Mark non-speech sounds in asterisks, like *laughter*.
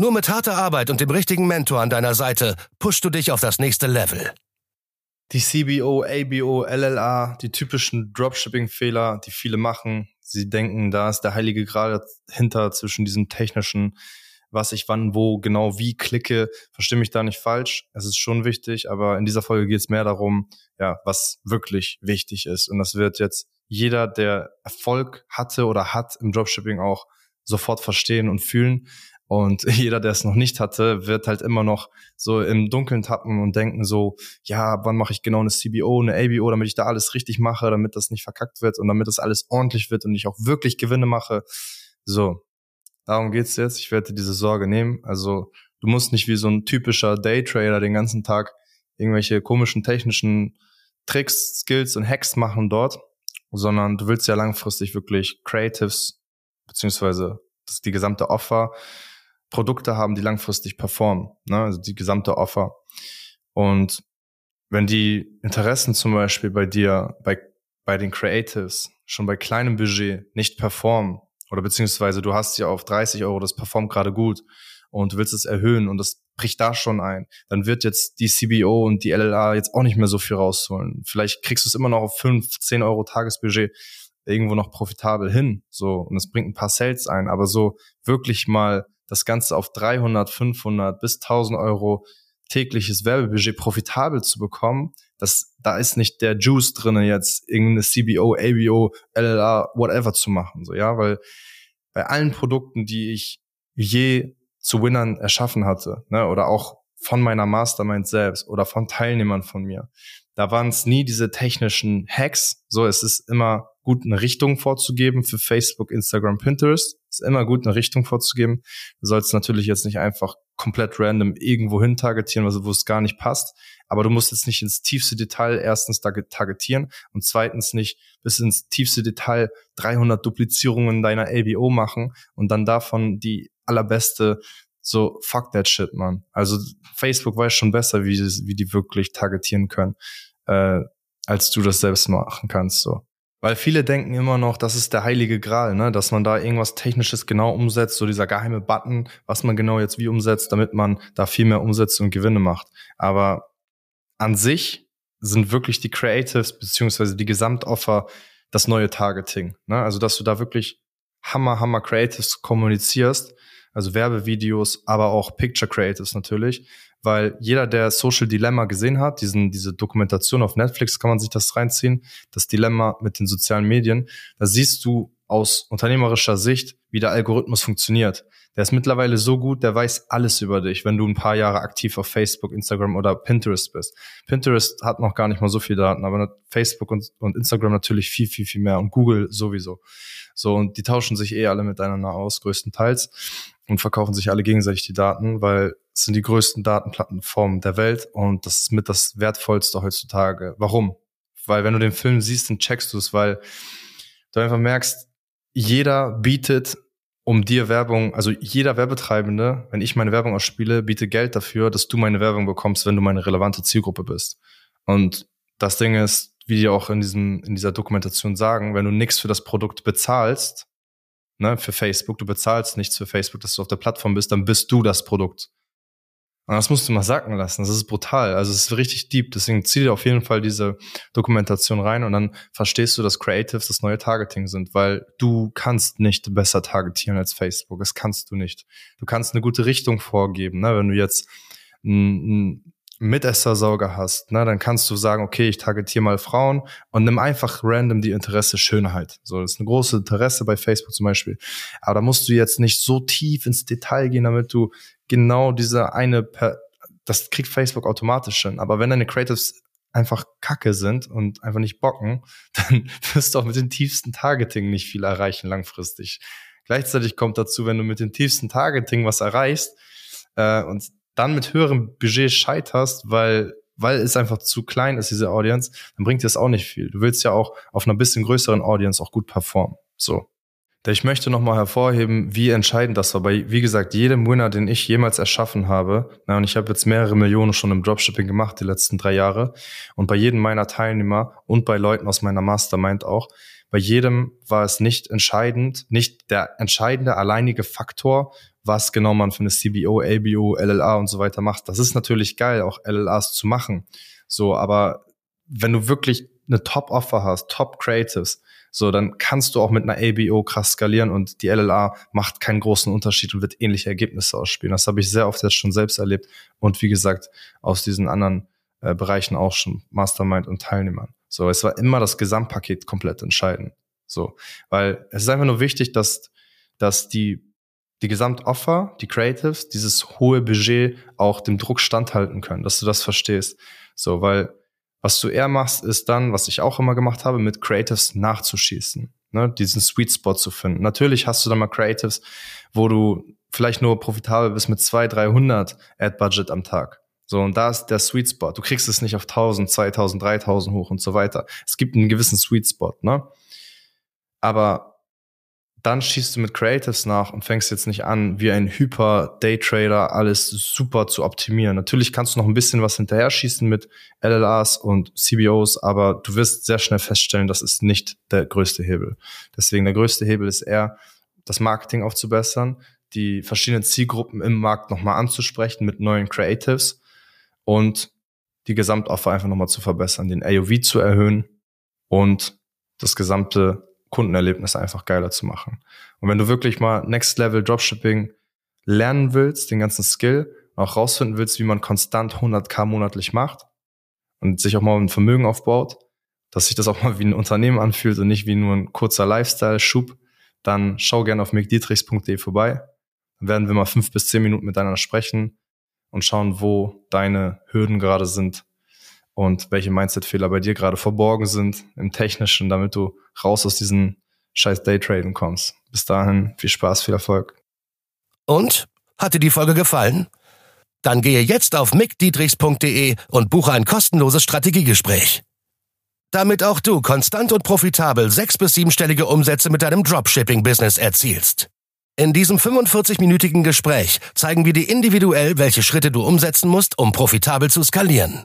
Nur mit harter Arbeit und dem richtigen Mentor an deiner Seite pushst du dich auf das nächste Level. Die CBO, ABO, LLA, die typischen Dropshipping-Fehler, die viele machen. Sie denken, da ist der heilige Gral hinter zwischen diesem technischen was ich wann, wo, genau wie klicke. Verstehe mich da nicht falsch. Es ist schon wichtig, aber in dieser Folge geht es mehr darum, ja, was wirklich wichtig ist. Und das wird jetzt jeder, der Erfolg hatte oder hat im Dropshipping auch sofort verstehen und fühlen. Und *laughs* jeder, der es noch nicht hatte, wird halt immer noch so im Dunkeln tappen und denken so, ja, wann mache ich genau eine CBO, eine ABO, damit ich da alles richtig mache, damit das nicht verkackt wird und damit das alles ordentlich wird und ich auch wirklich Gewinne mache. So, Darum geht's jetzt. Ich werde diese Sorge nehmen. Also du musst nicht wie so ein typischer Daytrader den ganzen Tag irgendwelche komischen technischen Tricks, Skills und Hacks machen dort, sondern du willst ja langfristig wirklich Creatives beziehungsweise die gesamte Offer Produkte haben, die langfristig performen, ne? also die gesamte Offer. Und wenn die Interessen zum Beispiel bei dir, bei, bei den Creatives schon bei kleinem Budget nicht performen, oder beziehungsweise du hast ja auf 30 Euro, das performt gerade gut und du willst es erhöhen und das bricht da schon ein, dann wird jetzt die CBO und die LLA jetzt auch nicht mehr so viel rausholen. Vielleicht kriegst du es immer noch auf 5, 10 Euro Tagesbudget irgendwo noch profitabel hin, so, und es bringt ein paar Sales ein, aber so wirklich mal das Ganze auf 300, 500 bis 1000 Euro tägliches Werbebudget profitabel zu bekommen, das, da ist nicht der Juice drinne jetzt irgendeine CBO, ABO, LLA, whatever zu machen, so, ja, weil bei allen Produkten, die ich je zu Winnern erschaffen hatte, ne, oder auch von meiner Mastermind selbst oder von Teilnehmern von mir, da waren es nie diese technischen Hacks, so, es ist immer gut, eine Richtung vorzugeben für Facebook, Instagram, Pinterest. Ist immer gut, eine Richtung vorzugeben. Du sollst natürlich jetzt nicht einfach komplett random irgendwo hin targetieren, also wo es gar nicht passt. Aber du musst jetzt nicht ins tiefste Detail erstens targetieren und zweitens nicht bis ins tiefste Detail 300 Duplizierungen deiner ABO machen und dann davon die allerbeste so fuck that shit, man. Also Facebook weiß schon besser, wie, wie die wirklich targetieren können, äh, als du das selbst machen kannst. So. Weil viele denken immer noch, das ist der heilige Gral, ne? dass man da irgendwas Technisches genau umsetzt, so dieser geheime Button, was man genau jetzt wie umsetzt, damit man da viel mehr Umsätze und Gewinne macht. Aber an sich sind wirklich die Creatives beziehungsweise die Gesamtoffer das neue Targeting. Ne? Also dass du da wirklich Hammer, Hammer Creatives kommunizierst, also Werbevideos, aber auch Picture Creatives natürlich, weil jeder, der Social Dilemma gesehen hat, diesen, diese Dokumentation auf Netflix, kann man sich das reinziehen, das Dilemma mit den sozialen Medien, da siehst du aus unternehmerischer Sicht, wie der Algorithmus funktioniert. Der ist mittlerweile so gut, der weiß alles über dich, wenn du ein paar Jahre aktiv auf Facebook, Instagram oder Pinterest bist. Pinterest hat noch gar nicht mal so viel Daten, aber Facebook und, und Instagram natürlich viel, viel, viel mehr und Google sowieso. So, und die tauschen sich eh alle miteinander aus, größtenteils, und verkaufen sich alle gegenseitig die Daten, weil es sind die größten Datenplattformen der Welt und das ist mit das Wertvollste heutzutage. Warum? Weil wenn du den Film siehst, dann checkst du es, weil du einfach merkst, jeder bietet um dir Werbung, also jeder Werbetreibende, wenn ich meine Werbung ausspiele, bietet Geld dafür, dass du meine Werbung bekommst, wenn du meine relevante Zielgruppe bist. Und das Ding ist, wie die auch in diesem, in dieser Dokumentation sagen, wenn du nichts für das Produkt bezahlst, ne, für Facebook, du bezahlst nichts für Facebook, dass du auf der Plattform bist, dann bist du das Produkt. Und das musst du mal sacken lassen. Das ist brutal. Also es ist richtig deep. Deswegen zieh dir auf jeden Fall diese Dokumentation rein und dann verstehst du, dass Creatives das neue Targeting sind, weil du kannst nicht besser targetieren als Facebook. Das kannst du nicht. Du kannst eine gute Richtung vorgeben. Ne? Wenn du jetzt einen Mitessersauger hast, ne, dann kannst du sagen, okay, ich targetiere mal Frauen und nimm einfach random die Interesse Schönheit. So, das ist eine große Interesse bei Facebook zum Beispiel. Aber da musst du jetzt nicht so tief ins Detail gehen, damit du genau diese eine, per das kriegt Facebook automatisch hin. Aber wenn deine Creatives einfach kacke sind und einfach nicht bocken, *laughs* dann wirst du auch mit dem tiefsten Targeting nicht viel erreichen langfristig. Gleichzeitig kommt dazu, wenn du mit dem tiefsten Targeting was erreichst, äh, und dann mit höherem Budget scheiterst, weil weil es einfach zu klein ist, diese Audience, dann bringt dir das auch nicht viel. Du willst ja auch auf einer bisschen größeren Audience auch gut performen. So. Ich möchte nochmal hervorheben, wie entscheidend das war. Bei, wie gesagt, jedem Winner, den ich jemals erschaffen habe, na, und ich habe jetzt mehrere Millionen schon im Dropshipping gemacht, die letzten drei Jahre, und bei jedem meiner Teilnehmer und bei Leuten aus meiner Mastermind auch, bei jedem war es nicht entscheidend, nicht der entscheidende alleinige Faktor, was genau man für eine CBO, ABO, LLA und so weiter macht. Das ist natürlich geil, auch LLAs zu machen. So, aber wenn du wirklich eine Top-Offer hast, Top-Creatives, so, dann kannst du auch mit einer ABO krass skalieren und die LLA macht keinen großen Unterschied und wird ähnliche Ergebnisse ausspielen. Das habe ich sehr oft jetzt schon selbst erlebt und wie gesagt, aus diesen anderen äh, Bereichen auch schon Mastermind und Teilnehmern. So, es war immer das Gesamtpaket komplett entscheidend. So, weil es ist einfach nur wichtig, dass, dass die, die Gesamtoffer, die Creatives, dieses hohe Budget auch dem Druck standhalten können, dass du das verstehst. So, weil was du eher machst, ist dann, was ich auch immer gemacht habe, mit Creatives nachzuschießen, ne, diesen Sweet Spot zu finden. Natürlich hast du dann mal Creatives, wo du vielleicht nur profitabel bist mit 200, 300 Ad-Budget am Tag. So, und da ist der Sweet Spot. Du kriegst es nicht auf 1000, 2000, 3000 hoch und so weiter. Es gibt einen gewissen Sweet Spot, ne? Aber dann schießt du mit Creatives nach und fängst jetzt nicht an, wie ein Hyper-Daytrader alles super zu optimieren. Natürlich kannst du noch ein bisschen was hinterher schießen mit LLAs und CBOs, aber du wirst sehr schnell feststellen, das ist nicht der größte Hebel. Deswegen der größte Hebel ist eher, das Marketing aufzubessern, die verschiedenen Zielgruppen im Markt nochmal anzusprechen mit neuen Creatives und die Gesamtoffer einfach nochmal zu verbessern, den AOV zu erhöhen und das gesamte Kundenerlebnis einfach geiler zu machen. Und wenn du wirklich mal Next Level Dropshipping lernen willst, den ganzen Skill, auch rausfinden willst, wie man konstant 100k monatlich macht und sich auch mal ein Vermögen aufbaut, dass sich das auch mal wie ein Unternehmen anfühlt und nicht wie nur ein kurzer Lifestyle-Schub, dann schau gerne auf mickdietrichs.de vorbei. Dann werden wir mal fünf bis zehn Minuten miteinander sprechen und schauen, wo deine Hürden gerade sind und welche Mindset-Fehler bei dir gerade verborgen sind im Technischen, damit du raus aus diesen scheiß Daytraden kommst. Bis dahin, viel Spaß, viel Erfolg. Und? Hat dir die Folge gefallen? Dann gehe jetzt auf mickdietrichs.de und buche ein kostenloses Strategiegespräch. Damit auch du konstant und profitabel sechs- bis siebenstellige Umsätze mit deinem Dropshipping-Business erzielst. In diesem 45-minütigen Gespräch zeigen wir dir individuell, welche Schritte du umsetzen musst, um profitabel zu skalieren.